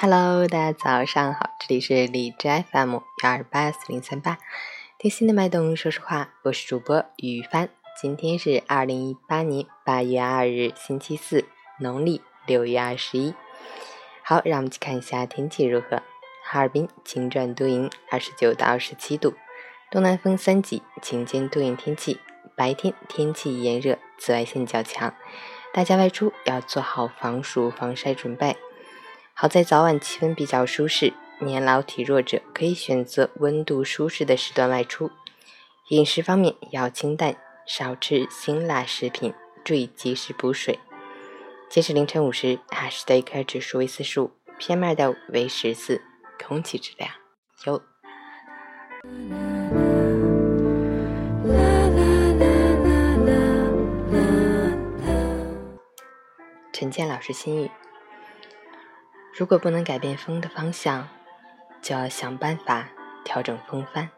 Hello，大家早上好，这里是荔枝 FM 幺二八四零三八，贴心的脉动，说实话，我是主播雨帆。今天是二零一八年八月二日，星期四，农历六月二十一。好，让我们去看一下天气如何。哈尔滨晴转多云，二十九到二十七度，东南风三级，晴间多云天气，白天天气炎热，紫外线较强，大家外出要做好防暑防晒准备。好在早晚气温比较舒适，年老体弱者可以选择温度舒适的时段外出。饮食方面要清淡，少吃辛辣食品，注意及时补水。截止凌晨五时，哈市的 AQI 指数为四十五，PM 二点五为十四，空气质量优。陈建老师心语。如果不能改变风的方向，就要想办法调整风帆；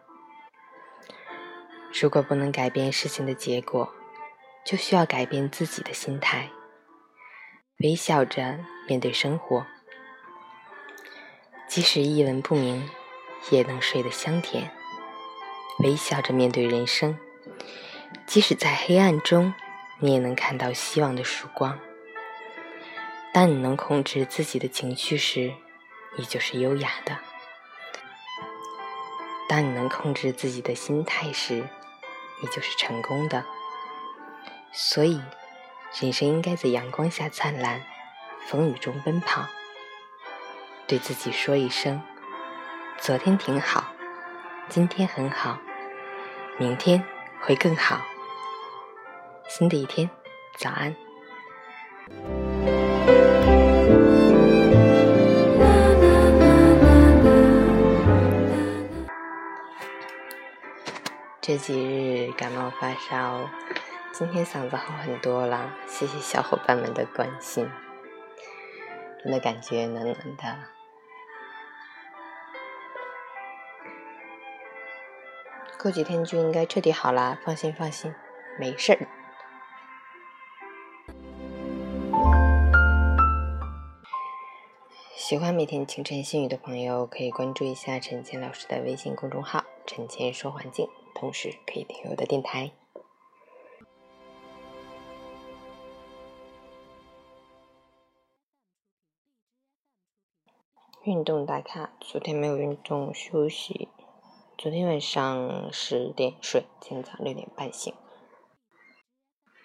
如果不能改变事情的结果，就需要改变自己的心态。微笑着面对生活，即使一文不名，也能睡得香甜；微笑着面对人生，即使在黑暗中，你也能看到希望的曙光。当你能控制自己的情绪时，你就是优雅的；当你能控制自己的心态时，你就是成功的。所以，人生应该在阳光下灿烂，风雨中奔跑。对自己说一声：“昨天挺好，今天很好，明天会更好。”新的一天，早安。这几日感冒发烧，今天嗓子好很多了，谢谢小伙伴们的关心，真的感觉暖暖的。过几天就应该彻底好啦，放心放心，没事儿。喜欢每天清晨心语的朋友，可以关注一下陈倩老师的微信公众号“陈倩说环境”。同时可以听我的电台。运动打卡，昨天没有运动休息。昨天晚上十点睡，今早六点半醒。